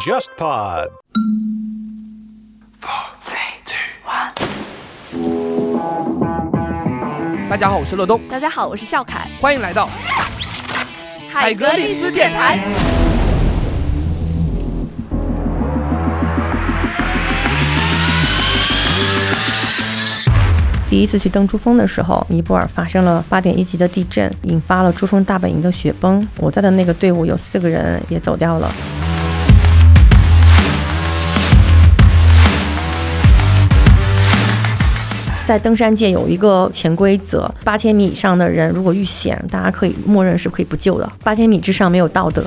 JustPod。大家好，我是乐东，大家好，我是笑凯，欢迎来到海格力斯电台。第一次去登珠峰的时候，尼泊尔发生了八点一级的地震，引发了珠峰大本营的雪崩。我在的那个队伍有四个人也走掉了。在登山界有一个潜规则：八千米以上的人如果遇险，大家可以默认是可以不救的。八千米之上没有道德。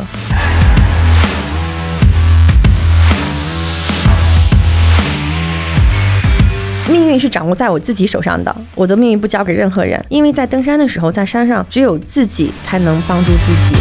命运是掌握在我自己手上的，我的命运不交给任何人，因为在登山的时候，在山上只有自己才能帮助自己。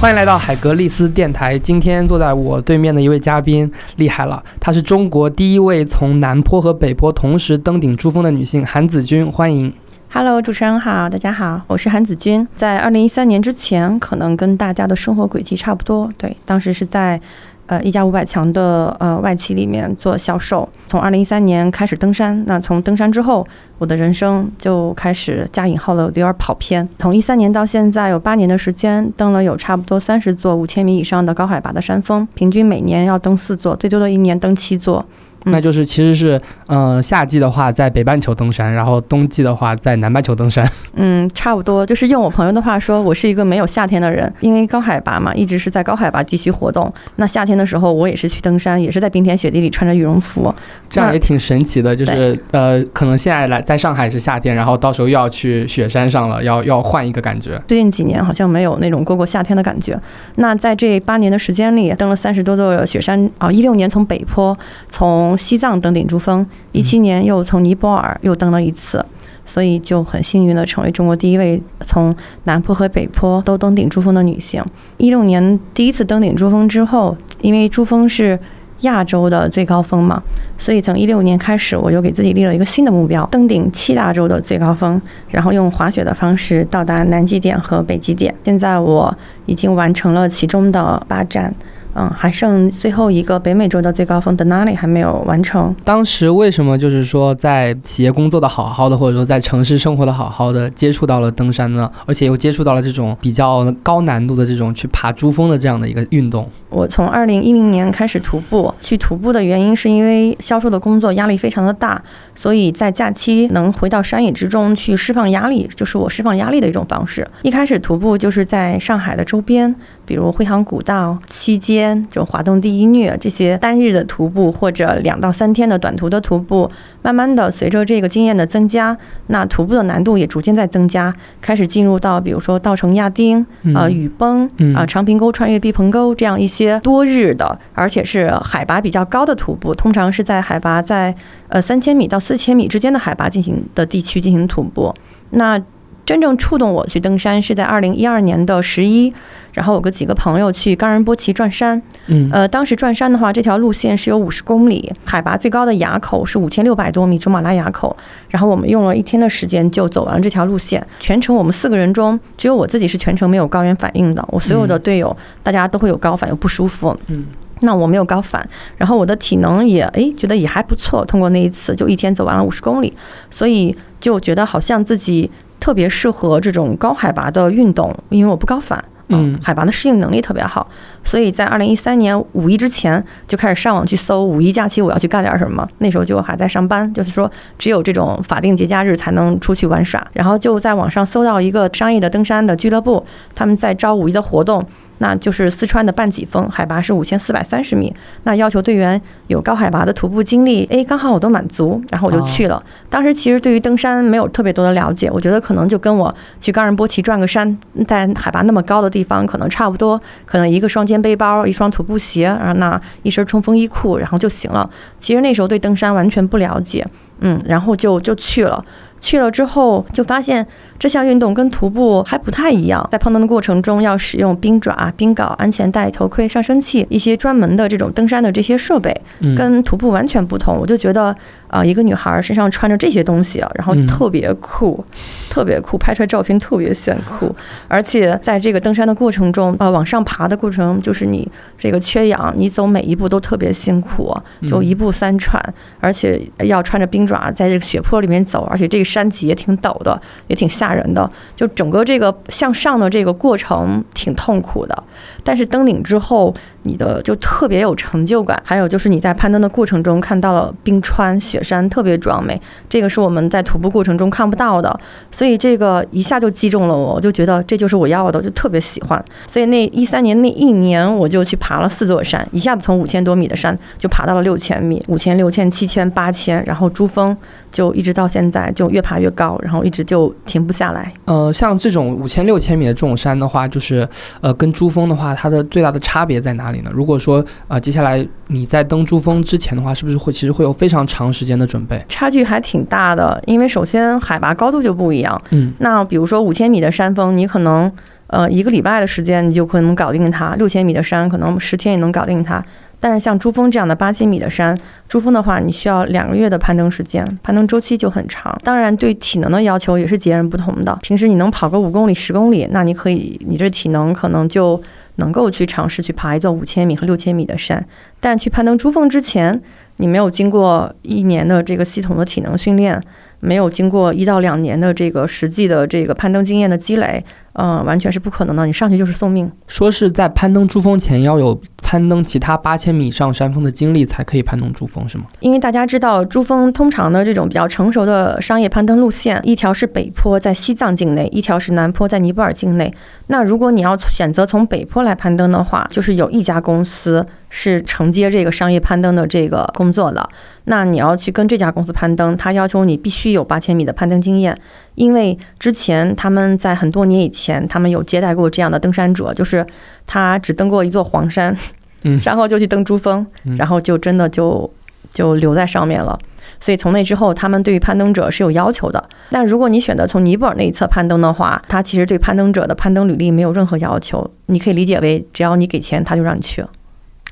欢迎来到海格力斯电台。今天坐在我对面的一位嘉宾厉害了，她是中国第一位从南坡和北坡同时登顶珠峰的女性韩子君，欢迎。Hello，主持人好，大家好，我是韩子君。在二零一三年之前，可能跟大家的生活轨迹差不多。对，当时是在呃一家五百强的呃外企里面做销售。从二零一三年开始登山，那从登山之后，我的人生就开始加引号的有点跑偏。从一三年到现在，有八年的时间，登了有差不多三十座五千米以上的高海拔的山峰，平均每年要登四座，最多的一年登七座。嗯那就是其实是，呃，夏季的话在北半球登山，然后冬季的话在南半球登山。嗯，差不多，就是用我朋友的话说，我是一个没有夏天的人，因为高海拔嘛，一直是在高海拔地区活动。那夏天的时候，我也是去登山，也是在冰天雪地里穿着羽绒服。这样也挺神奇的，就是呃，可能现在来在上海是夏天，然后到时候又要去雪山上了，要要换一个感觉。最近几年好像没有那种过过夏天的感觉。那在这八年的时间里，登了三十多座雪山啊！一六年从北坡从西藏登顶珠峰，一七年又从尼泊尔又登了一次。所以就很幸运的成为中国第一位从南坡和北坡都登顶珠峰的女性。一六年第一次登顶珠峰之后，因为珠峰是亚洲的最高峰嘛，所以从一六年开始，我就给自己立了一个新的目标，登顶七大洲的最高峰，然后用滑雪的方式到达南极点和北极点。现在我已经完成了其中的八站。嗯，还剩最后一个北美洲的最高峰 Denali 还没有完成。当时为什么就是说在企业工作的好好的，或者说在城市生活的好好的，接触到了登山呢？而且又接触到了这种比较高难度的这种去爬珠峰的这样的一个运动。我从二零一零年开始徒步，去徒步的原因是因为销售的工作压力非常的大，所以在假期能回到山野之中去释放压力，就是我释放压力的一种方式。一开始徒步就是在上海的周边，比如惠航古道、七街。就华东第一虐这些单日的徒步，或者两到三天的短途的徒步，慢慢的随着这个经验的增加，那徒步的难度也逐渐在增加，开始进入到比如说稻城亚丁、呃雨崩、啊、呃、长坪沟穿越毕棚沟这样一些多日的，而且是海拔比较高的徒步，通常是在海拔在呃三千米到四千米之间的海拔进行的地区进行徒步。那真正触动我去登山是在二零一二年的十一，然后有个几个朋友去冈仁波齐转山，嗯，呃，当时转山的话，这条路线是有五十公里，海拔最高的垭口是五千六百多米，珠穆朗玛垭口，然后我们用了一天的时间就走完了这条路线，全程我们四个人中只有我自己是全程没有高原反应的，我所有的队友、嗯、大家都会有高反，有不舒服，嗯。那我没有高反，然后我的体能也诶觉得也还不错，通过那一次就一天走完了五十公里，所以就觉得好像自己特别适合这种高海拔的运动，因为我不高反。嗯，海拔的适应能力特别好，所以在二零一三年五一之前就开始上网去搜五一假期我要去干点什么。那时候就还在上班，就是说只有这种法定节假日才能出去玩耍。然后就在网上搜到一个商业的登山的俱乐部，他们在招五一的活动。那就是四川的半脊峰，海拔是五千四百三十米。那要求队员有高海拔的徒步经历，哎，刚好我都满足，然后我就去了。当时其实对于登山没有特别多的了解，我觉得可能就跟我去冈仁波齐转个山，在海拔那么高的地方可能差不多，可能一个双肩背包，一双徒步鞋，然后那一身冲锋衣裤，然后就行了。其实那时候对登山完全不了解，嗯，然后就就去了。去了之后，就发现这项运动跟徒步还不太一样。在攀登的过程中，要使用冰爪、冰镐、安全带、头盔、上升器一些专门的这种登山的这些设备，跟徒步完全不同。我就觉得啊、一个女孩身上穿着这些东西啊，然后嗯。特别酷，特别酷，拍出来照片特别炫酷，而且在这个登山的过程中，啊，往上爬的过程，就是你这个缺氧，你走每一步都特别辛苦，就一步三喘，而且要穿着冰爪在这个雪坡里面走，而且这个山脊也挺陡的，也挺吓人的，就整个这个向上的这个过程挺痛苦的，但是登顶之后，你的就特别有成就感。还有就是你在攀登的过程中看到了冰川、雪山，特别壮美，这个是我们在徒步过程中看不到的，所以这个一下就击中了我，我就觉得这就是我要的，我就特别喜欢。所以那一三年那一年，我就去爬了四座山，一下子从五千多米的山就爬到了六千米，五千、六千、七千、八千，然后珠峰就一直到现在就越爬越高，然后一直就停不下来。呃，像这种五千六千米的这种山的话，就是呃，跟珠峰的话，它的最大的差别在哪里呢？如果说呃，接下来你在登珠峰之前的话，是不是会其实会有非常长时间的准备？差距还挺大的，因为首先海拔高度就不一样。嗯那比如说五千米的山峰，你可能呃一个礼拜的时间你就可能搞定它；六千米的山可能十天也能搞定它。但是像珠峰这样的八千米的山，珠峰的话，你需要两个月的攀登时间，攀登周期就很长。当然，对体能的要求也是截然不同的。平时你能跑个五公里、十公里，那你可以，你这体能可能就能够去尝试去爬一座五千米和六千米的山。但去攀登珠峰之前，你没有经过一年的这个系统的体能训练，没有经过一到两年的这个实际的这个攀登经验的积累，嗯、完全是不可能的。你上去就是送命。说是在攀登珠峰前要有攀登其他八千米以上山峰的经历才可以攀登珠峰，是吗？因为大家知道，珠峰通常的这种比较成熟的商业攀登路线，一条是北坡在西藏境内，一条是南坡在尼泊尔境内。那如果你要选择从北坡来攀登的话，就是有一家公司是承接这个商业攀登的这个工作的。那你要去跟这家公司攀登，他要求你必须有八千米的攀登经验，因为之前他们在很多年以前，他们有接待过这样的登山者，就是他只登过一座黄山，嗯 然后就去登珠峰，嗯然后就真的就就留在上面了。所以从那之后，他们对于攀登者是有要求的。但如果你选择从尼泊尔那一侧攀登的话，他其实对攀登者的攀登履历没有任何要求。你可以理解为，只要你给钱，他就让你去。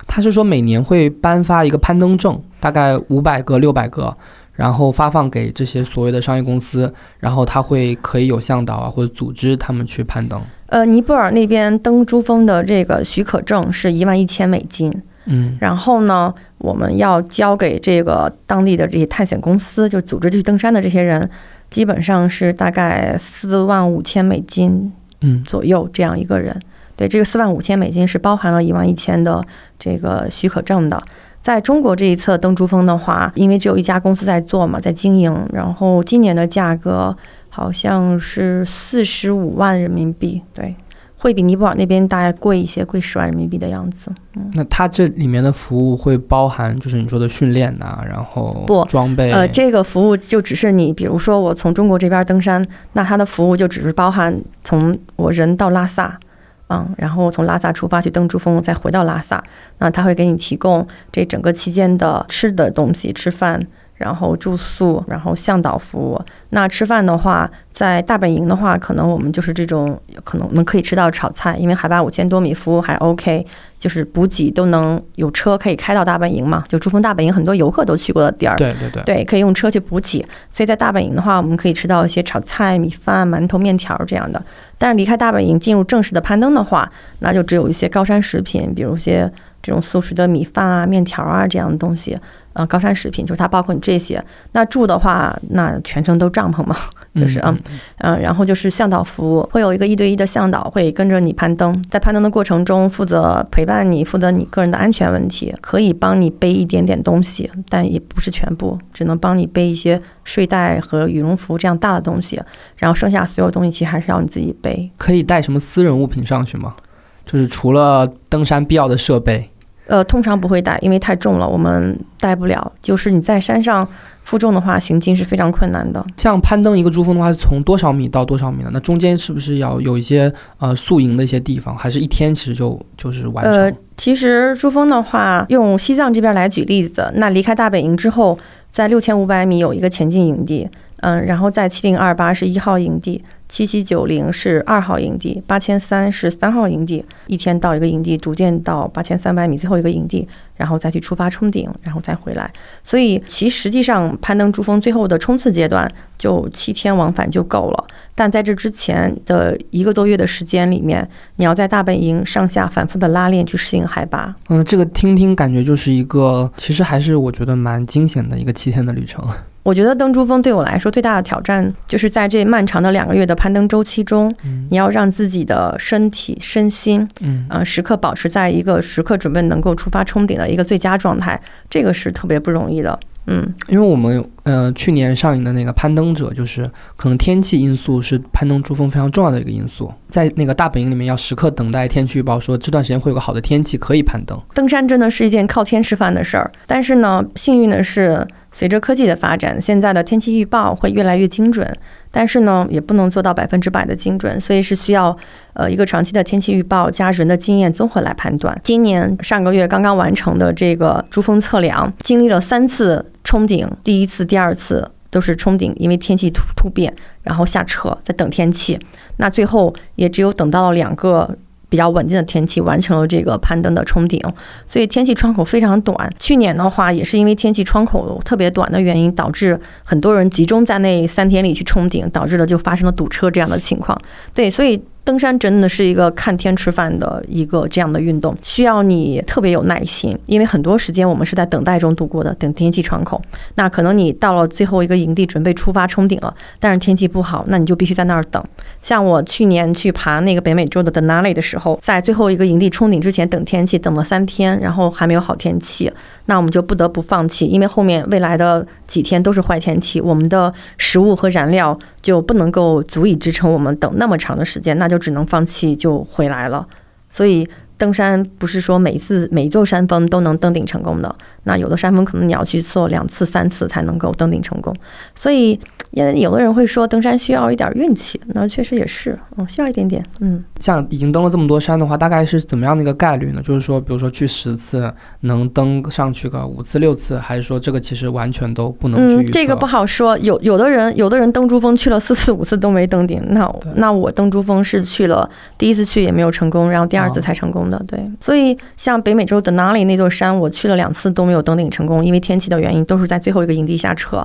他是说每年会颁发一个攀登证，大概五百个、六百个，然后发放给这些所谓的商业公司，然后他会可以有向导啊或者组织他们去攀登。呃，尼泊尔那边登珠峰的这个许可证是一万一千美金，嗯然后呢，我们要交给这个当地的这些探险公司，就组织去登山的这些人，基本上是大概四万五千美金嗯左右这样一个人。对，这个四万五千美金是包含了一万一千的这个许可证的。在中国这一侧登珠峰的话，因为只有一家公司在做嘛，在经营，然后今年的价格好像是四十五万人民币，对，会比尼泊尔那边大概贵一些，贵十万人民币的样子。嗯那它这里面的服务会包含就是你说的训练呐、然后不装备，呃，这个服务就只是你，比如说我从中国这边登山，那它的服务就只是包含从我人到拉萨，嗯，然后从拉萨出发去登珠峰，再回到拉萨，那他会给你提供这整个期间的吃的东西，吃饭。然后住宿，然后向导服务。那吃饭的话，在大本营的话，可能我们就是这种，可能能可以吃到炒菜，因为海拔五千多米，服务还 OK，就是补给都能有车可以开到大本营嘛。就珠峰大本营，很多游客都去过的地儿。对对对，对，可以用车去补给。所以在大本营的话，我们可以吃到一些炒菜、米饭、馒头、面条这样的。但是离开大本营进入正式的攀登的话，那就只有一些高山食品，比如一些这种速食的米饭啊、面条啊这样的东西。呃，高山食品就是它包括你这些。那住的话，那全程都帐篷嘛，就是嗯嗯，然后就是向导服务，会有一个一对一的向导会跟着你攀登，在攀登的过程中负责陪伴你，负责你个人的安全问题，可以帮你背一点点东西，但也不是全部，只能帮你背一些睡袋和羽绒服这样大的东西，然后剩下所有东西其实还是要你自己背。可以带什么私人物品上去吗？就是除了登山必要的设备，呃，通常不会带，因为太重了，我们带不了。就是你在山上负重的话，行进是非常困难的。像攀登一个珠峰的话，是从多少米到多少米呢？那中间是不是要有一些呃宿营的一些地方，还是一天其实就就是完成？呃，其实珠峰的话，用西藏这边来举例子，那离开大本营之后，在六千五百米有一个前进营地，嗯，然后在七零二八是一号营地，七七九零是二号营地，八千三是三号营地，一天到一个营地，逐渐到八千三百米最后一个营地，然后再去出发冲顶，然后再回来。所以其实际上攀登珠峰最后的冲刺阶段就七天往返就够了，但在这之前的一个多月的时间里面，你要在大本营上下反复的拉练去适应海拔。嗯，这个听听感觉就是一个，其实还是我觉得蛮惊险的一个七天的旅程。我觉得登珠峰对我来说最大的挑战，就是在这漫长的两个月的攀登周期中，你要让自己的身体、身心，嗯呃，时刻保持在一个时刻准备能够出发冲顶的一个最佳状态，这个是特别不容易的。嗯，因为我们呃去年上映的那个攀登者，就是可能天气因素是攀登珠峰非常重要的一个因素，在那个大本营里面要时刻等待天气预报，说这段时间会有个好的天气可以攀登。登山真的是一件靠天吃饭的事儿，但是呢，幸运的是，随着科技的发展，现在的天气预报会越来越精准，但是呢，也不能做到百分之百的精准，所以是需要呃一个长期的天气预报加人的经验综合来判断。今年上个月刚刚完成的这个珠峰测量，经历了三次冲顶，第一次、第二次都是冲顶，因为天气突突变，然后下撤，在等天气。那最后也只有等到了两个比较稳定的天气，完成了这个攀登的冲顶。所以天气窗口非常短。去年的话，也是因为天气窗口特别短的原因，导致很多人集中在那三天里去冲顶，导致了就发生了堵车这样的情况。对，所以。登山真的是一个看天吃饭的一个这样的运动，需要你特别有耐心，因为很多时间我们是在等待中度过的，等天气窗口。那可能你到了最后一个营地，准备出发冲顶了，但是天气不好，那你就必须在那儿等。像我去年去爬那个北美洲的 Denali 的时候，在最后一个营地冲顶之前等天气，等了三天，然后还没有好天气，那我们就不得不放弃，因为后面未来的几天都是坏天气，我们的食物和燃料就不能够足以支撑我们等那么长的时间，那就只能放弃就回来了。所以登山不是说每一次每一座山峰都能登顶成功的，那有的山峰可能你要去做两次、三次才能够登顶成功。所以，因为有的人会说登山需要一点运气，那确实也是，嗯，需要一点点，嗯。像已经登了这么多山的话，大概是怎么样的一个概率呢？就是说，比如说去十次能登上去个五次六次，还是说这个其实完全都不能去嗯，这个不好说。有有的人，有的人登珠峰去了四次五次都没登顶，那那我登珠峰是去了第一次去也没有成功，然后第二次哦才成功的。对，所以像北美洲的 Denali 那座山，我去了两次都没有登顶成功，因为天气的原因，都是在最后一个营地下车。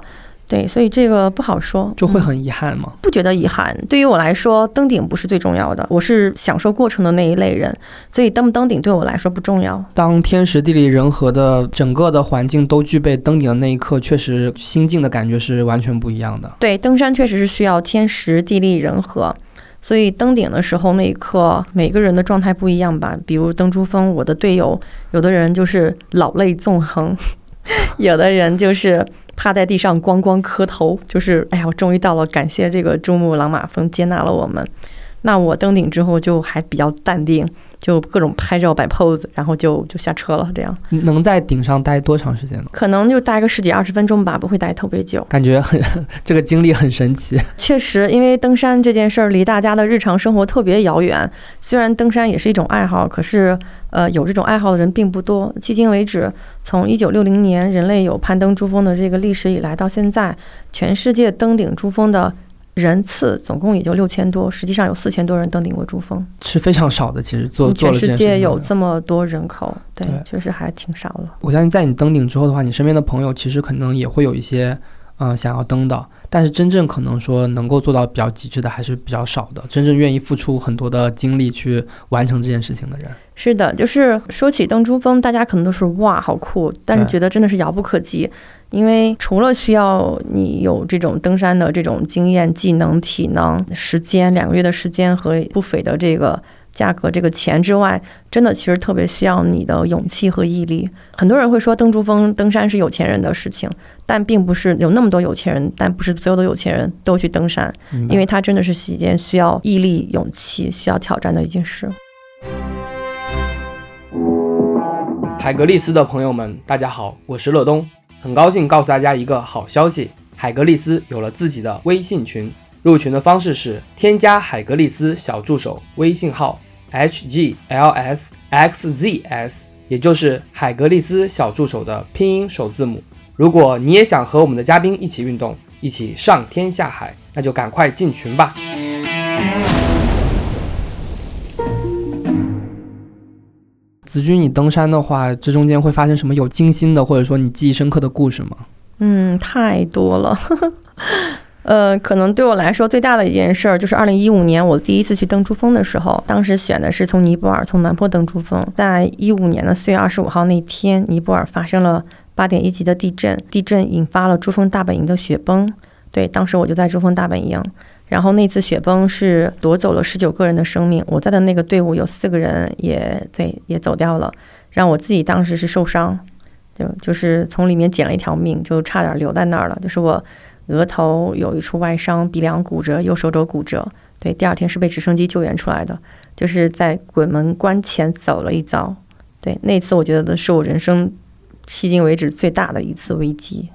对，所以这个不好说，嗯就会很遗憾吗。不觉得遗憾。对于我来说，登顶不是最重要的，我是享受过程的那一类人，所以登不登顶对我来说不重要。当天时地利人和的整个的环境都具备登顶的那一刻，确实心境的感觉是完全不一样的。对，登山确实是需要天时地利人和，所以登顶的时候那一刻，每个人的状态不一样吧。比如登珠峰，我的队友有的人就是老泪纵横，有的人就是趴在地上咣咣磕头，就是哎呀，我终于到了，感谢这个珠穆朗玛峰接纳了我们。那我登顶之后就还比较淡定，就各种拍照摆 pose，然后就就下车了，这样能在顶上待多长时间呢？可能就待个十几二十分钟吧，不会待特别久。感觉很 这个经历很神奇。确实，因为登山这件事儿离大家的日常生活特别遥远。虽然登山也是一种爱好，可是呃，有这种爱好的人并不多。迄今为止，从一九六零年人类有攀登珠峰的这个历史以来到现在，全世界登顶珠峰的人次总共也就六千多，实际上有四千多人登顶过珠峰。是非常少的，其实做做全世界有这么多人口，对，对确实还挺少的。我相信在你登顶之后的话，你身边的朋友其实可能也会有一些，嗯、想要登的，但是真正可能说能够做到比较极致的还是比较少的，真正愿意付出很多的精力去完成这件事情的人。是的，就是说起登珠峰，大家可能都是哇好酷，但是觉得真的是遥不可及，因为除了需要你有这种登山的这种经验、技能、体能、时间两个月的时间和不菲的这个价格、这个钱之外，真的其实特别需要你的勇气和毅力。很多人会说登珠峰、登山是有钱人的事情，但并不是有那么多有钱人，但不是所有的有钱人都去登山，因为它真的是一件需要毅力、勇气、需要挑战的一件事。海格力斯的朋友们，大家好，我是乐东，很高兴告诉大家一个好消息，海格力斯有了自己的微信群。入群的方式是添加海格力斯小助手微信号 hglsxzs，也就是海格力斯小助手的拼音首字母。如果你也想和我们的嘉宾一起运动，一起上天下海，那就赶快进群吧。子君，你登山的话，这中间会发生什么有惊心的，或者说你记忆深刻的故事吗？嗯，太多了。呃，可能对我来说最大的一件事儿，就是二零一五年我第一次去登珠峰的时候，当时选的是从尼泊尔从南坡登珠峰。在一五年的四月二十五号那天，尼泊尔发生了八点一级的地震，地震引发了珠峰大本营的雪崩。对，当时我就在珠峰大本营。然后那次雪崩是夺走了十九个人的生命，我在的那个队伍有四个人也对也走掉了，让我自己当时是受伤，就就是从里面捡了一条命，就差点留在那儿了。就是我额头有一处外伤，鼻梁骨折，右手肘骨折。对，第二天是被直升机救援出来的，就是在鬼门关前走了一遭。对，那次我觉得是我人生迄今为止最大的一次危机。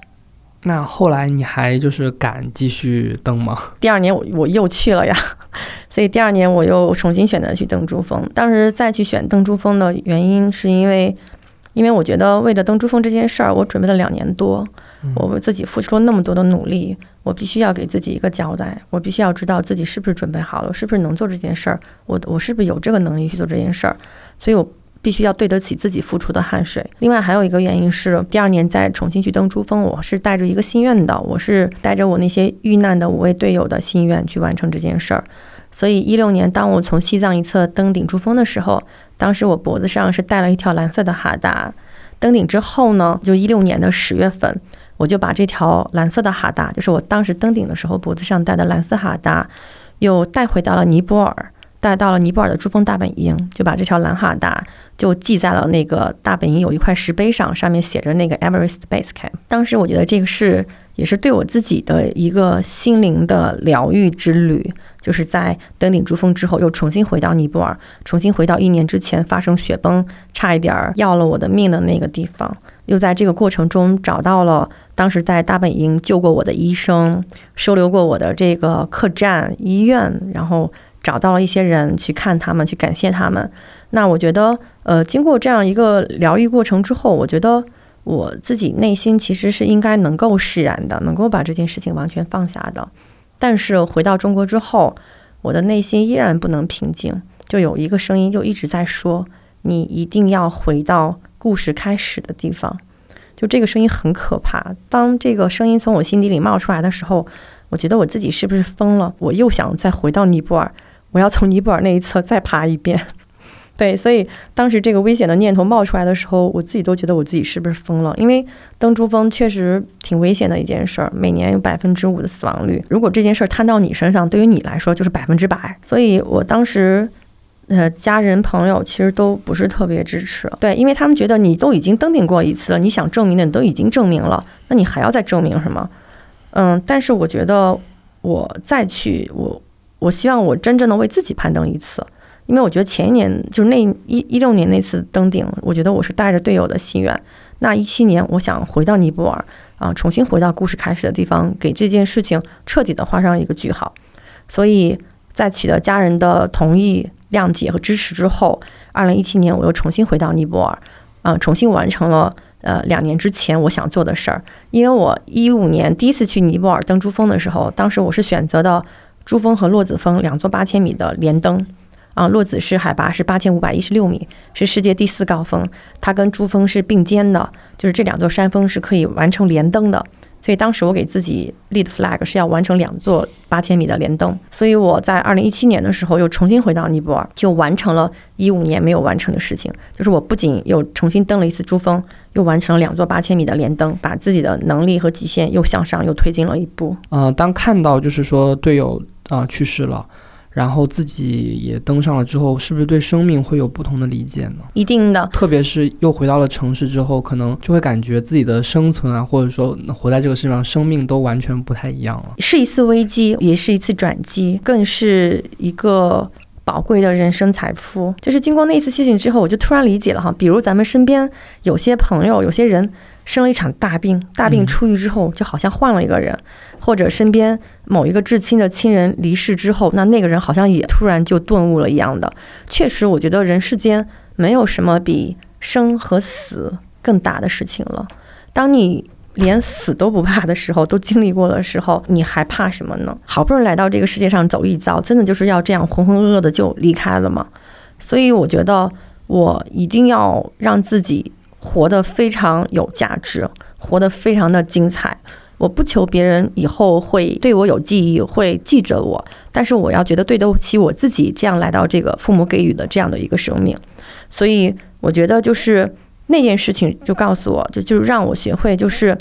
那后来你还就是敢继续登吗？第二年我我又去了呀，所以第二年我又重新选择去登珠峰。当时再去选登珠峰的原因，是因为，因为我觉得为了登珠峰这件事儿，我准备了两年多，我为自己付出了那么多的努力，我必须要给自己一个交代，我必须要知道自己是不是准备好了，是不是能做这件事儿，我我是不是有这个能力去做这件事儿，所以我。必须要对得起自己付出的汗水。另外还有一个原因是，第二年在重庆去登珠峰，我是带着一个心愿的，我是带着我那些遇难的五位队友的心愿去完成这件事儿。所以一六年，当我从西藏一侧登顶珠峰的时候，当时我脖子上是戴了一条蓝色的哈达。登顶之后呢，就一六年的十月份，我就把这条蓝色的哈达，就是我当时登顶的时候脖子上戴的蓝色哈达，又带回到了尼泊尔。带到了尼泊尔的珠峰大本营，就把这条蓝哈达就系在了那个大本营有一块石碑上，上面写着那个 Everest Base Camp。当时我觉得这个是也是对我自己的一个心灵的疗愈之旅，就是在登顶珠峰之后，又重新回到尼泊尔，重新回到一年之前发生雪崩，差一点要了我的命的那个地方，又在这个过程中找到了当时在大本营救过我的医生，收留过我的这个客栈医院，然后。找到了一些人去看他们，去感谢他们。那我觉得，呃，经过这样一个疗愈过程之后，我觉得我自己内心其实是应该能够释然的，能够把这件事情完全放下的。但是回到中国之后，我的内心依然不能平静，就有一个声音就一直在说：“你一定要回到故事开始的地方。”就这个声音很可怕。当这个声音从我心底里冒出来的时候，我觉得我自己是不是疯了？我又想再回到尼泊尔。我要从尼泊尔那一侧再爬一遍，对，所以当时这个危险的念头冒出来的时候，我自己都觉得我自己是不是疯了？因为登珠峰确实挺危险的一件事儿，每年有百分之五的死亡率。如果这件事儿摊到你身上，对于你来说就是百分之百。所以我当时，呃，家人朋友其实都不是特别支持，对，因为他们觉得你都已经登顶过一次了，你想证明的你都已经证明了，那你还要再证明什么？嗯，但是我觉得我再去我。我希望我真正的为自己攀登一次，因为我觉得前一年就是那一一六年那次登顶，我觉得我是带着队友的心愿。那一七年，我想回到尼泊尔啊，重新回到故事开始的地方，给这件事情彻底的画上一个句号。所以在取得家人的同意、谅解和支持之后，二零一七年我又重新回到尼泊尔，啊，重新完成了呃两年之前我想做的事儿。因为我一五年第一次去尼泊尔登珠峰的时候，当时我是选择的。珠峰和洛子峰两座八千米的连登，啊，洛子是海拔是八千五百一十六米，是世界第四高峰，它跟珠峰是并肩的，就是这两座山峰是可以完成连登的。所以当时我给自己立的 flag 是要完成两座八千米的连登，所以我在二零一七年的时候又重新回到尼泊尔，就完成了一五年没有完成的事情，就是我不仅又重新登了一次珠峰，又完成了两座八千米的连登，把自己的能力和极限又向上又推进了一步。嗯，当看到就是说队友啊去世了。然后自己也登上了之后，是不是对生命会有不同的理解呢？一定的，特别是又回到了城市之后，可能就会感觉自己的生存啊，或者说活在这个世界上，生命都完全不太一样了。是一次危机，也是一次转机，更是一个宝贵的人生财富。就是经过那一次事情之后，我就突然理解了哈，比如咱们身边有些朋友，有些人。生了一场大病，大病初愈之后，就好像换了一个人；或者身边某一个至亲的亲人离世之后，那那个人好像也突然就顿悟了一样的。确实，我觉得人世间没有什么比生和死更大的事情了。当你连死都不怕的时候，都经历过的时候，你还怕什么呢？好不容易来到这个世界上走一遭，真的就是要这样浑浑噩噩的就离开了吗？所以我觉得我一定要让自己活得非常有价值，活得非常的精彩。我不求别人以后会对我有记忆，会记着我，但是我要觉得对得起我自己，这样来到这个父母给予的这样的一个生命。所以我觉得就是那件事情就告诉我，就就让我学会，就是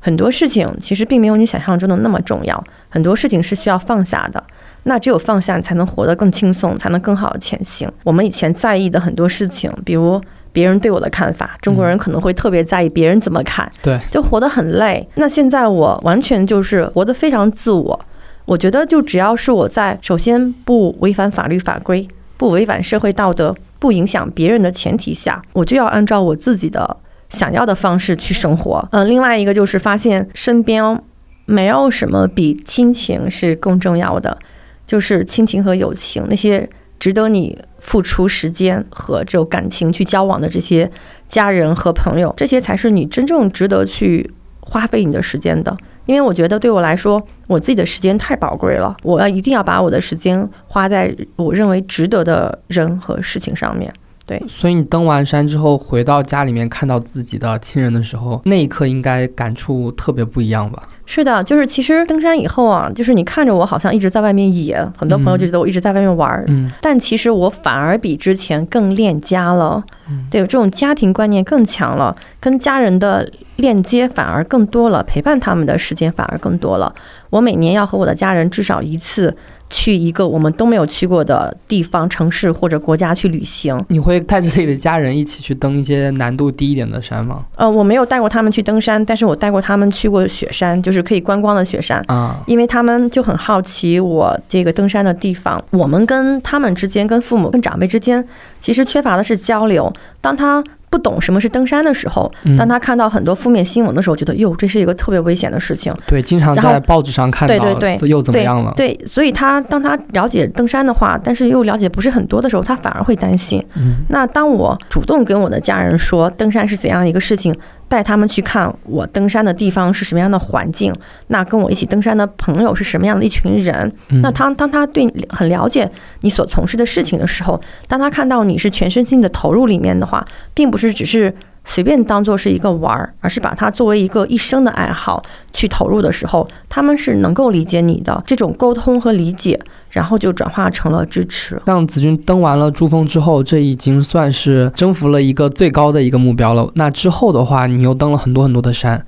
很多事情其实并没有你想象中的那么重要，很多事情是需要放下的。那只有放下，你才能活得更轻松，才能更好的前行。我们以前在意的很多事情，比如别人对我的看法，中国人可能会特别在意别人怎么看，对，就活得很累。那现在我完全就是活得非常自我。我觉得就只要是我在首先不违反法律法规、不违反社会道德、不影响别人的前提下，我就要按照我自己的想要的方式去生活。嗯，另外一个就是发现身边没有什么比亲情是更重要的。就是亲情和友情，那些值得你付出时间和这种感情去交往的这些家人和朋友，这些才是你真正值得去花费你的时间的。因为我觉得对我来说，我自己的时间太宝贵了，我要一定要把我的时间花在我认为值得的人和事情上面。对，所以你登完山之后回到家里面看到自己的亲人的时候，那一刻应该感触特别不一样吧？是的，就是其实登山以后啊，就是你看着我好像一直在外面野，很多朋友就觉得我一直在外面玩儿，嗯，但其实我反而比之前更恋家了，对，这种家庭观念更强了，跟家人的链接反而更多了，陪伴他们的时间反而更多了。我每年要和我的家人至少一次。去一个我们都没有去过的地方、城市或者国家去旅行，你会带着自己的家人一起去登一些难度低一点的山吗？呃，我没有带过他们去登山，但是我带过他们去过雪山，就是可以观光的雪山啊，因为他们就很好奇我这个登山的地方。我们跟他们之间、跟父母、跟长辈之间，其实缺乏的是交流。当他不懂什么是登山的时候，当他看到很多负面新闻的时候，觉得哟，这是一个特别危险的事情。对，经常在报纸上看到，对对对，又怎么样了？对，所以他当他了解登山的话，但是又了解不是很多的时候，他反而会担心。嗯，那当我主动跟我的家人说登山是怎样一个事情。带他们去看我登山的地方是什么样的环境，那跟我一起登山的朋友是什么样的一群人？那他当他对你很了解你所从事的事情的时候，当他看到你是全身心的投入里面的话，并不是只是。随便当做是一个玩儿，而是把它作为一个一生的爱好去投入的时候，他们是能够理解你的这种沟通和理解，然后就转化成了支持。像子君登完了珠峰之后，这已经算是征服了一个最高的一个目标了。那之后的话，你又登了很多很多的山，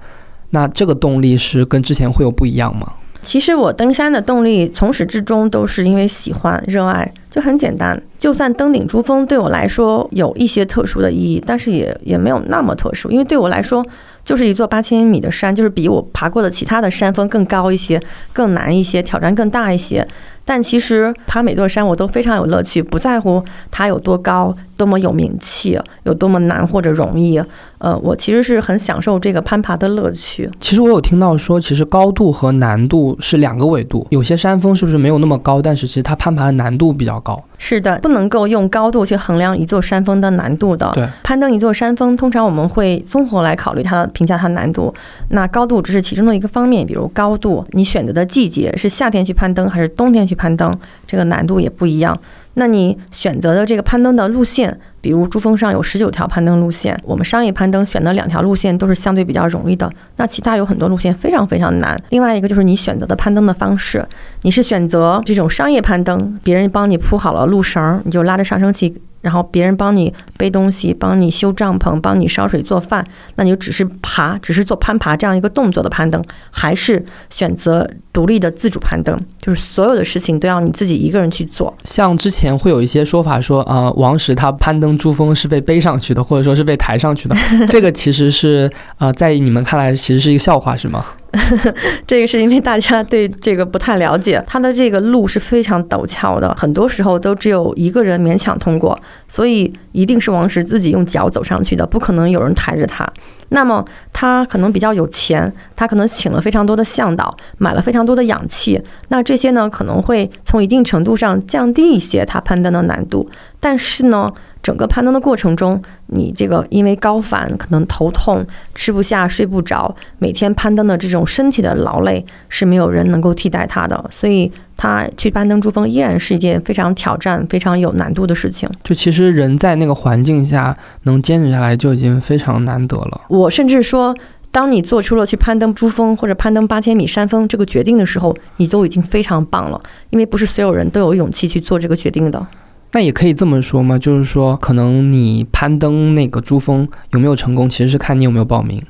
那这个动力是跟之前会有不一样吗？其实我登山的动力从始至终都是因为喜欢、热爱，就很简单。就算登顶珠峰对我来说有一些特殊的意义，但是也也没有那么特殊，因为对我来说就是一座八千米的山，就是比我爬过的其他的山峰更高一些、更难一些、挑战更大一些。但其实爬每座山我都非常有乐趣，不在乎它有多高、多么有名气、有多么难或者容易。呃，我其实是很享受这个攀爬的乐趣。其实我有听到说，其实高度和难度是两个维度，有些山峰是不是没有那么高，但是其实它攀爬的难度比较高。是的，不能够用高度去衡量一座山峰的难度的。对，攀登一座山峰，通常我们会综合来考虑它的评价它的难度。那高度只是其中的一个方面，比如高度，你选择的季节是夏天去攀登还是冬天去攀登，这个难度也不一样。那你选择的这个攀登的路线，比如珠峰上有十九条攀登路线，我们商业攀登选的两条路线都是相对比较容易的。那其他有很多路线非常非常难。另外一个就是你选择的攀登的方式，你是选择这种商业攀登，别人帮你铺好了路绳，你就拉着上升器。然后别人帮你背东西，帮你修帐篷，帮你烧水做饭，那你就只是爬，只是做攀爬这样一个动作的攀登，还是选择独立的自主攀登，就是所有的事情都要你自己一个人去做。像之前会有一些说法说，啊，王石他攀登珠峰是被背上去的，或者说是被抬上去的，这个其实是啊，在你们看来其实是一个笑话，是吗？这个是因为大家对这个不太了解，它的这个路是非常陡峭的，很多时候都只有一个人勉强通过，所以一定是王石自己用脚走上去的，不可能有人抬着他。那么他可能比较有钱，他可能请了非常多的向导，买了非常多的氧气。那这些呢，可能会从一定程度上降低一些他攀登的难度。但是呢，整个攀登的过程中，你这个因为高反可能头痛、吃不下、睡不着，每天攀登的这种身体的劳累是没有人能够替代他的。所以，他去攀登珠峰依然是一件非常挑战、非常有难度的事情。就其实人在那个环境下能坚持下来就已经非常难得了。我甚至说，当你做出了去攀登珠峰或者攀登八千米山峰这个决定的时候，你都已经非常棒了，因为不是所有人都有勇气去做这个决定的。那也可以这么说嘛，就是说，可能你攀登那个珠峰有没有成功，其实是看你有没有报名。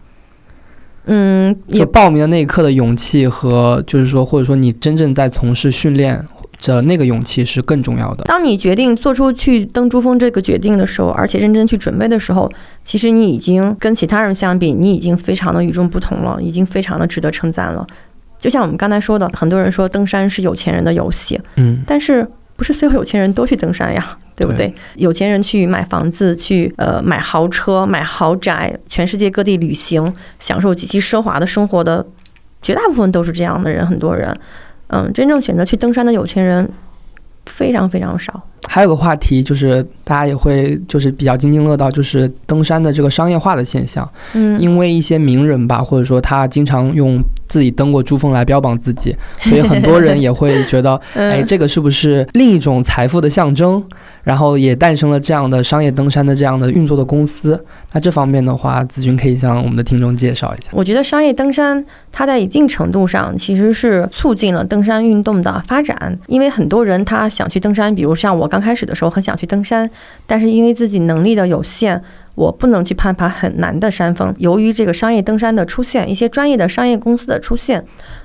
嗯，也就报名的那一刻的勇气和，就是说，或者说你真正在从事训练的那个勇气是更重要的。当你决定做出去登珠峰这个决定的时候，而且认真去准备的时候，其实你已经跟其他人相比，你已经非常的与众不同了，已经非常的值得称赞了。就像我们刚才说的，很多人说登山是有钱人的游戏，嗯，但是不是所有有钱人都去登山呀，对不对？有钱人去买房子，去呃买豪车、买豪宅，全世界各地旅行，享受极其奢华的生活的，绝大部分都是这样的人，很多人。嗯，真正选择去登山的有钱人非常非常少。还有个话题就是大家也会就是比较津津乐道，就是登山的这个商业化的现象。嗯，因为一些名人吧，或者说他经常用自己登过珠峰来标榜自己，所以很多人也会觉得，哎，这个是不是另一种财富的象征？然后也诞生了这样的商业登山的这样的运作的公司。那这方面的话，子君可以向我们的听众介绍一下。我觉得商业登山它在一定程度上其实是促进了登山运动的发展，因为很多人他想去登山，比如像我刚开始的时候很想去登山，但是因为自己能力的有限。我不能去攀爬很难的山峰。由于这个商业登山的出现，一些专业的商业公司的出现，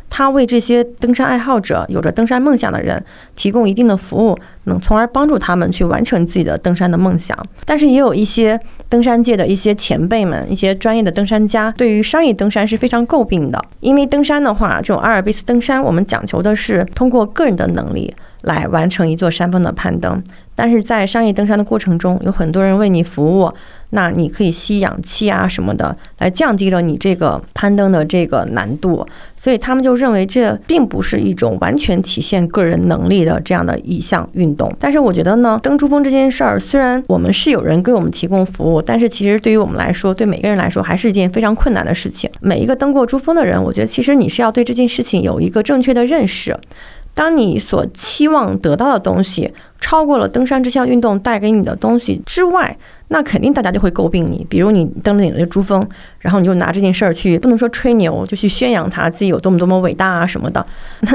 它为这些登山爱好者、有着登山梦想的人提供一定的服务，能从而帮助他们去完成自己的登山的梦想。但是也有一些登山界的一些前辈们、一些专业的登山家，对于商业登山是非常诟病的。因为登山的话，这种阿尔卑斯登山，我们讲求的是通过个人的能力来完成一座山峰的攀登。但是在商业登山的过程中，有很多人为你服务，那你可以吸氧气啊什么的，来降低了你这个攀登的这个难度。所以他们就认为这并不是一种完全体现个人能力的这样的一项运动。但是我觉得呢，登珠峰这件事儿，虽然我们是有人给我们提供服务，但是其实对于我们来说，对每个人来说，还是一件非常困难的事情。每一个登过珠峰的人，我觉得其实你是要对这件事情有一个正确的认识。当你所期望得到的东西超过了登山这项运动带给你的东西之外，那肯定大家就会诟病你。比如你登顶了珠峰，然后你就拿这件事儿去，不能说吹牛，就去宣扬他自己有多么多么伟大啊什么的。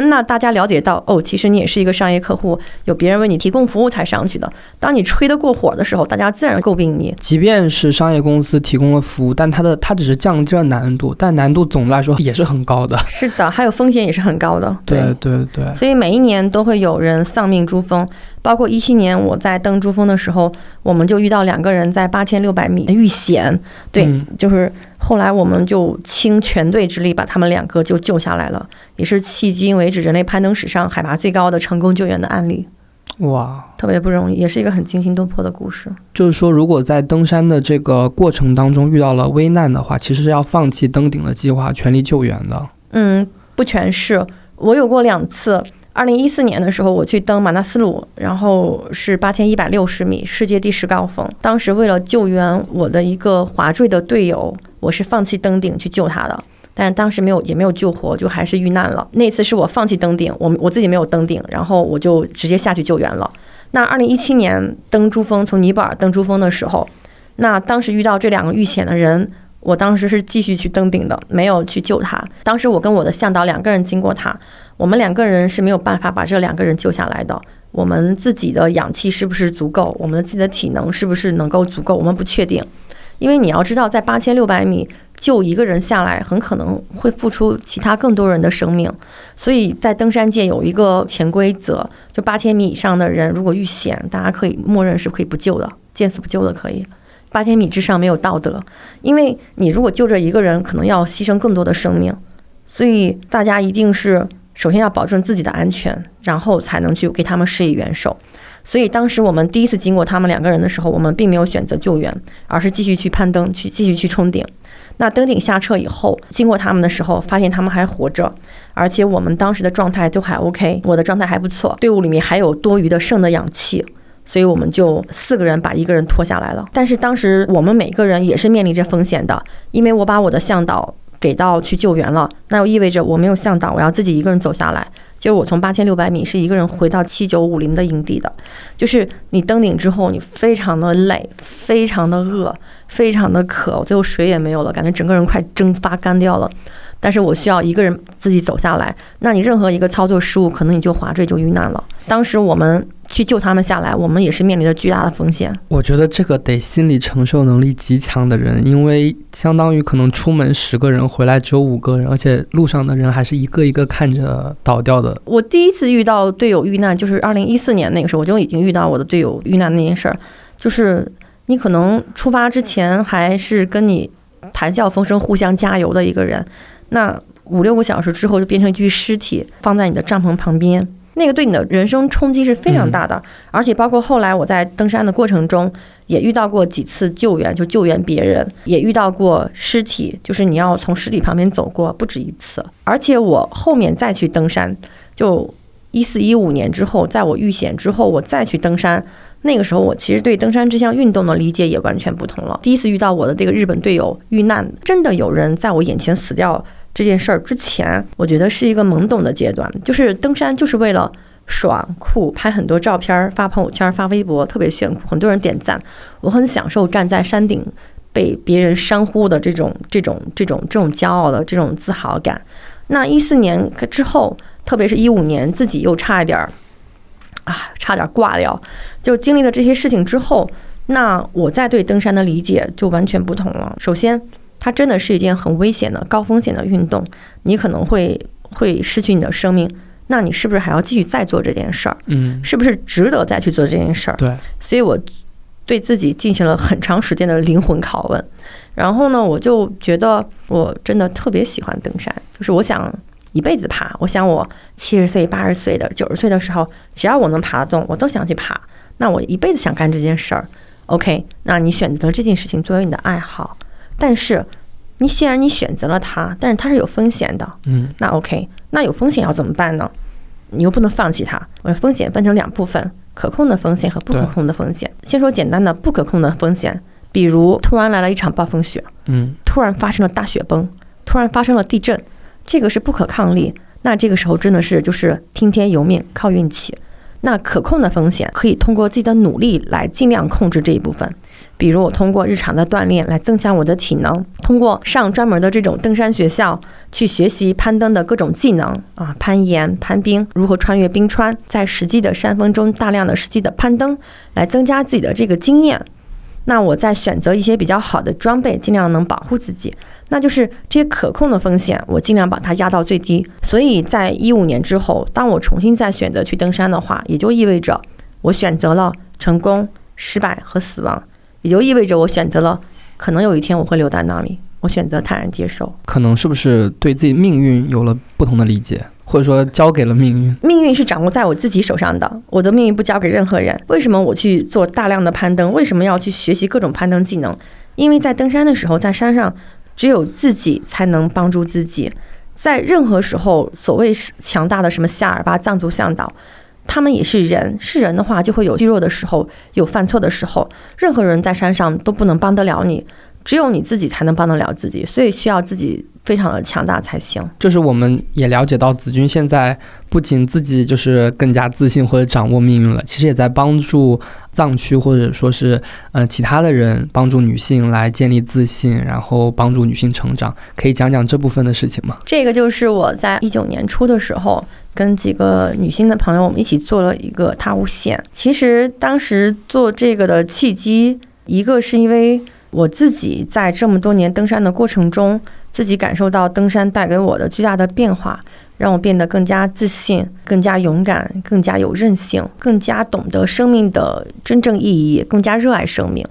那大家了解到，哦，其实你也是一个商业客户，有别人为你提供服务才上去的。当你吹得过火的时候，大家自然诟病你。即便是商业公司提供了服务，但它的它只是降低了难度，但难度总的来说也是很高的。是的，还有风险也是很高的。对对对。所以每一年都会有人丧命珠峰，包括一七年我在登珠峰的时候，我们就遇到两个人在八千六百米遇险，对，嗯就是后来我们就倾全队之力把他们两个就救下来了，也是迄今为止人类攀登史上海拔最高的成功救援的案例，哇，特别不容易，也是一个很惊心动魄的故事。就是说，如果在登山的这个过程当中遇到了危难的话，其实是要放弃登顶的计划，全力救援的。嗯，不全是，我有过两次。二零一四年的时候，我去登马纳斯鲁，然后是八千一百六十米，世界第十高峰。当时为了救援我的一个滑坠的队友，我是放弃登顶去救他的，但当时没有也没有救活，就还是遇难了。那次是我放弃登顶，我我自己没有登顶，然后我就直接下去救援了。那二零一七年登珠峰，从尼泊尔登珠峰的时候，那当时遇到这两个遇险的人。我当时是继续去登顶的，没有去救他。当时我跟我的向导两个人经过他，我们两个人是没有办法把这两个人救下来的。我们自己的氧气是不是足够？我们自己的体能是不是能够足够？我们不确定，因为你要知道，在八千六百米救一个人下来，很可能会付出其他更多人的生命。所以在登山界有一个潜规则，就八千米以上的人如果遇险，大家可以默认是可以不救的，见死不救的可以。八千米之上没有道德，因为你如果救这一个人，可能要牺牲更多的生命，所以大家一定是首先要保证自己的安全，然后才能去给他们施以援手。所以当时我们第一次经过他们两个人的时候，我们并没有选择救援，而是继续去攀登，去继续去冲顶。那登顶下撤以后，经过他们的时候，发现他们还活着，而且我们当时的状态都还 OK，我的状态还不错，队伍里面还有多余的剩的氧气。所以我们就四个人把一个人拖下来了，但是当时我们每个人也是面临着风险的，因为我把我的向导给到去救援了，那又意味着我没有向导，我要自己一个人走下来。就是我从八千六百米是一个人回到七九五零的营地的，就是你登顶之后，你非常的累，非常的饿，非常的渴，我最后水也没有了，感觉整个人快蒸发干掉了。但是我需要一个人自己走下来，那你任何一个操作失误，可能你就滑坠就遇难了。当时我们。去救他们下来，我们也是面临着巨大的风险。我觉得这个得心理承受能力极强的人，因为相当于可能出门十个人，回来只有五个人，而且路上的人还是一个一个看着倒掉的。我第一次遇到队友遇难，就是二零一四年那个时候，我就已经遇到我的队友遇难那件事儿。就是你可能出发之前还是跟你谈笑风生、互相加油的一个人，那五六个小时之后就变成一具尸体，放在你的帐篷旁边。那个对你的人生冲击是非常大的，而且包括后来我在登山的过程中，也遇到过几次救援，就救援别人，也遇到过尸体，就是你要从尸体旁边走过不止一次。而且我后面再去登山，就一四一五年之后，在我遇险之后，我再去登山，那个时候我其实对登山这项运动的理解也完全不同了。第一次遇到我的这个日本队友遇难，真的有人在我眼前死掉。这件事儿之前，我觉得是一个懵懂的阶段，就是登山就是为了爽酷，拍很多照片发朋友圈、发微博，特别炫酷，很多人点赞。我很享受站在山顶被别人山呼的这种、这种、这种、这种骄傲的这种自豪感。那一四年之后，特别是一五年，自己又差一点儿啊，差点挂掉。就经历了这些事情之后，那我在对登山的理解就完全不同了。首先。它真的是一件很危险的高风险的运动，你可能会会失去你的生命，那你是不是还要继续再做这件事儿？嗯，是不是值得再去做这件事儿？对，所以我对自己进行了很长时间的灵魂拷问，然后呢，我就觉得我真的特别喜欢登山，就是我想一辈子爬，我想我七十岁、八十岁的、九十岁的时候，只要我能爬得动，我都想去爬。那我一辈子想干这件事儿。OK，那你选择这件事情作为你的爱好。但是，你既然你选择了它，但是它是有风险的，嗯，那 OK，那有风险要怎么办呢？你又不能放弃它。我风险分成两部分：可控的风险和不可控的风险。先说简单的不可控的风险，比如突然来了一场暴风雪，嗯，突然发生了大雪崩，突然发生了地震，这个是不可抗力。那这个时候真的是就是听天由命，靠运气。那可控的风险可以通过自己的努力来尽量控制这一部分。比如我通过日常的锻炼来增强我的体能，通过上专门的这种登山学校去学习攀登的各种技能啊，攀岩、攀冰，如何穿越冰川，在实际的山峰中大量的实际的攀登，来增加自己的这个经验。那我再选择一些比较好的装备，尽量能保护自己。那就是这些可控的风险，我尽量把它压到最低。所以在一五年之后，当我重新再选择去登山的话，也就意味着我选择了成功、失败和死亡。也就意味着我选择了，可能有一天我会留在那里。我选择坦然接受。可能是不是对自己命运有了不同的理解，或者说交给了命运？命运是掌握在我自己手上的，我的命运不交给任何人。为什么我去做大量的攀登？为什么要去学习各种攀登技能？因为在登山的时候，在山上只有自己才能帮助自己。在任何时候，所谓强大的什么夏尔巴藏族向导。他们也是人，是人的话就会有虚弱的时候，有犯错的时候。任何人在山上都不能帮得了你，只有你自己才能帮得了自己，所以需要自己。非常的强大才行。就是我们也了解到，子君现在不仅自己就是更加自信或者掌握命运了，其实也在帮助藏区或者说是呃其他的人，帮助女性来建立自信，然后帮助女性成长。可以讲讲这部分的事情吗？这个就是我在一九年初的时候，跟几个女性的朋友，我们一起做了一个踏雾线。其实当时做这个的契机，一个是因为我自己在这么多年登山的过程中。自己感受到登山带给我的巨大的变化，让我变得更加自信、更加勇敢、更加有韧性、更加懂得生命的真正意义、更加热爱生命。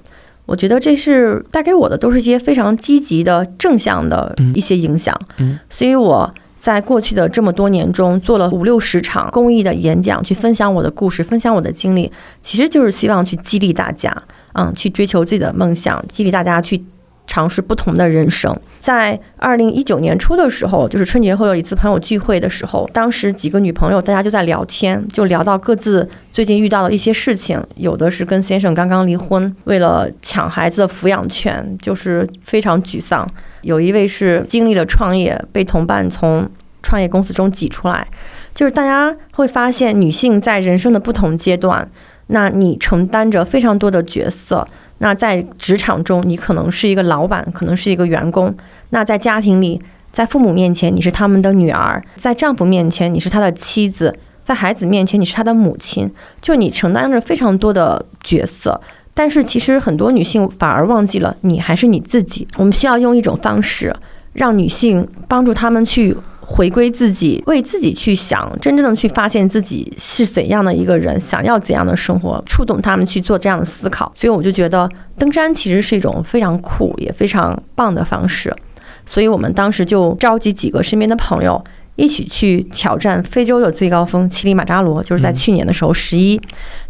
我觉得这是带给我的都是一些非常积极的、正向的一些影响。嗯，所以我在过去的这么多年中做了五六十场公益的演讲，去分享我的故事、分享我的经历，其实就是希望去激励大家，嗯，去追求自己的梦想，激励大家去。尝试不同的人生。在二零一九年初的时候，就是春节后有一次朋友聚会的时候，当时几个女朋友大家就在聊天，就聊到各自最近遇到的一些事情，有的是跟先生刚刚离婚，为了抢孩子的抚养权，就是非常沮丧；有一位是经历了创业，被同伴从创业公司中挤出来，就是大家会发现，女性在人生的不同阶段，那你承担着非常多的角色。那在职场中，你可能是一个老板，可能是一个员工；那在家庭里，在父母面前，你是他们的女儿；在丈夫面前，你是他的妻子；在孩子面前，你是他的母亲。就你承担着非常多的角色，但是其实很多女性反而忘记了，你还是你自己。我们需要用一种方式，让女性帮助他们去。回归自己，为自己去想，真正的去发现自己是怎样的一个人，想要怎样的生活，触动他们去做这样的思考。所以我就觉得登山其实是一种非常酷也非常棒的方式。所以我们当时就召集几个身边的朋友一起去挑战非洲的最高峰乞力马扎罗，就是在去年的时候十一，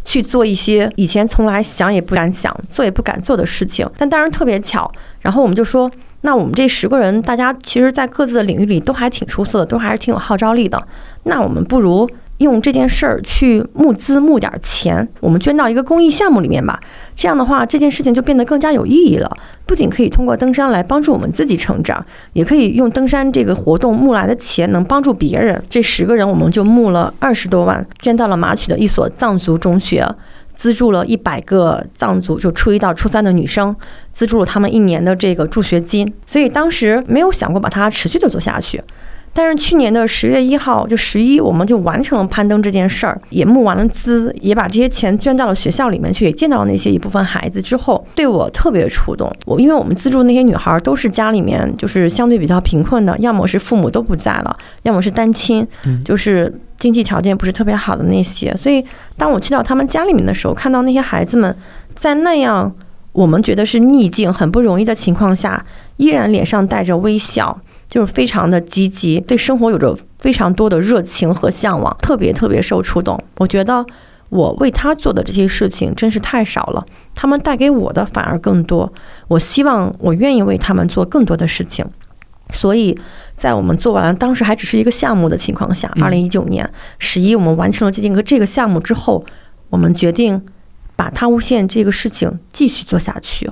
去做一些以前从来想也不敢想、做也不敢做的事情。但当然特别巧，然后我们就说。那我们这十个人，大家其实，在各自的领域里都还挺出色的，都还是挺有号召力的。那我们不如用这件事儿去募资，募点钱，我们捐到一个公益项目里面吧。这样的话，这件事情就变得更加有意义了。不仅可以通过登山来帮助我们自己成长，也可以用登山这个活动募来的钱能帮助别人。这十个人，我们就募了二十多万，捐到了马曲的一所藏族中学。资助了一百个藏族，就初一到初三的女生，资助了他们一年的这个助学金。所以当时没有想过把它持续的做下去。但是去年的十月一号，就十一，我们就完成了攀登这件事儿，也募完了资，也把这些钱捐到了学校里面去，也见到了那些一部分孩子之后，对我特别触动。我因为我们资助那些女孩都是家里面就是相对比较贫困的，要么是父母都不在了，要么是单亲，就是经济条件不是特别好的那些。所以当我去到他们家里面的时候，看到那些孩子们在那样我们觉得是逆境、很不容易的情况下，依然脸上带着微笑。就是非常的积极，对生活有着非常多的热情和向往，特别特别受触动。我觉得我为他做的这些事情真是太少了，他们带给我的反而更多。我希望我愿意为他们做更多的事情。所以在我们做完了当时还只是一个项目的情况下，二零一九年十一我们完成了这件个这个项目之后，我们决定把他无限这个事情继续做下去。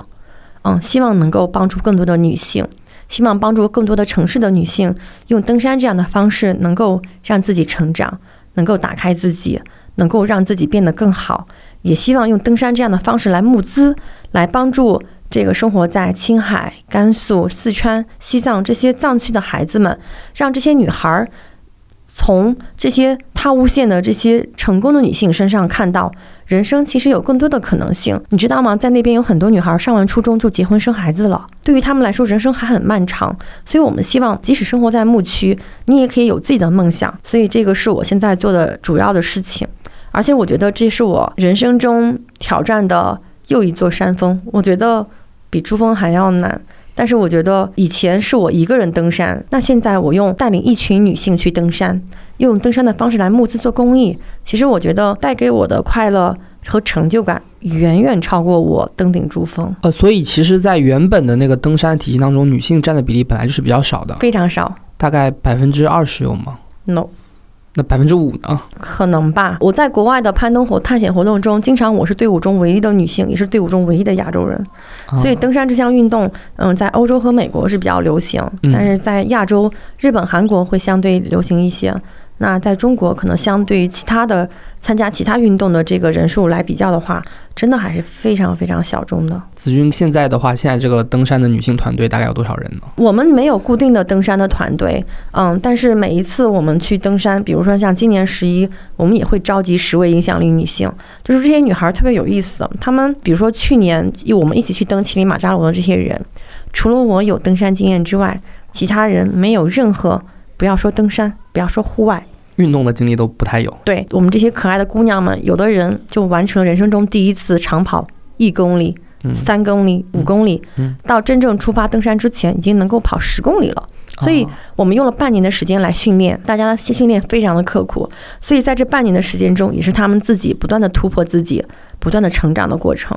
嗯，希望能够帮助更多的女性。希望帮助更多的城市的女性用登山这样的方式，能够让自己成长，能够打开自己，能够让自己变得更好。也希望用登山这样的方式来募资，来帮助这个生活在青海、甘肃、四川、西藏这些藏区的孩子们，让这些女孩儿从这些他无限的这些成功的女性身上看到。人生其实有更多的可能性，你知道吗？在那边有很多女孩上完初中就结婚生孩子了。对于他们来说，人生还很漫长。所以，我们希望即使生活在牧区，你也可以有自己的梦想。所以，这个是我现在做的主要的事情。而且，我觉得这是我人生中挑战的又一座山峰。我觉得比珠峰还要难。但是，我觉得以前是我一个人登山，那现在我用带领一群女性去登山。用登山的方式来募资做公益，其实我觉得带给我的快乐和成就感远远超过我登顶珠峰。呃，所以其实，在原本的那个登山体系当中，女性占的比例本来就是比较少的，非常少，大概百分之二十有吗？No。那百分之五呢？可能吧。我在国外的攀登活探险活动中，经常我是队伍中唯一的女性，也是队伍中唯一的亚洲人。所以登山这项运动，嗯，在欧洲和美国是比较流行，但是在亚洲，日本、韩国会相对流行一些。那在中国，可能相对于其他的参加其他运动的这个人数来比较的话，真的还是非常非常小众的。子君现在的话，现在这个登山的女性团队大概有多少人呢？我们没有固定的登山的团队，嗯，但是每一次我们去登山，比如说像今年十一，我们也会召集十位影响力女性，就是这些女孩特别有意思。她们比如说去年我们一起去登乞力马扎罗的这些人，除了我有登山经验之外，其他人没有任何。不要说登山，不要说户外运动的经历都不太有。对我们这些可爱的姑娘们，有的人就完成了人生中第一次长跑，一公里、三公里、五公里，到真正出发登山之前，已经能够跑十公里了。所以我们用了半年的时间来训练，大家的训练非常的刻苦。所以在这半年的时间中，也是他们自己不断的突破自己、不断的成长的过程。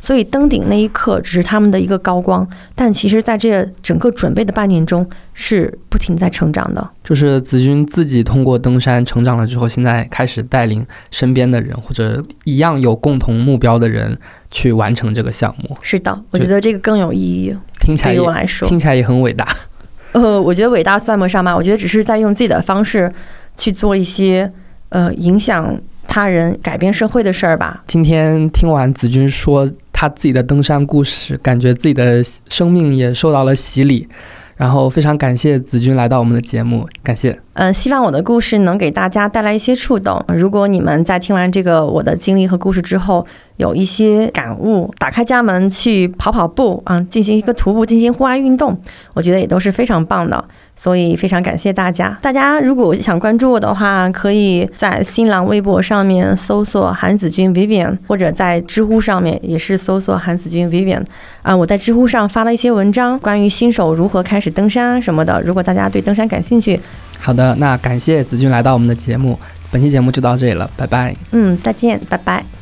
所以登顶那一刻只是他们的一个高光，但其实在这整个准备的半年中是不停在成长的。就是子君自己通过登山成长了之后，现在开始带领身边的人或者一样有共同目标的人去完成这个项目。是的，我觉得这个更有意义。听起来对于我来说，听起来也很伟大。呃，我觉得伟大算不上吧，我觉得只是在用自己的方式去做一些呃影响他人、改变社会的事儿吧。今天听完子君说他自己的登山故事，感觉自己的生命也受到了洗礼。然后非常感谢子君来到我们的节目，感谢。嗯，希望我的故事能给大家带来一些触动。如果你们在听完这个我的经历和故事之后，有一些感悟，打开家门去跑跑步啊，进行一个徒步，进行户外运动，我觉得也都是非常棒的。所以非常感谢大家。大家如果想关注我的话，可以在新浪微博上面搜索韩子君 Vivian，或者在知乎上面也是搜索韩子君 Vivian。啊，我在知乎上发了一些文章，关于新手如何开始登山什么的。如果大家对登山感兴趣，好的，那感谢子君来到我们的节目。本期节目就到这里了，拜拜。嗯，再见，拜拜。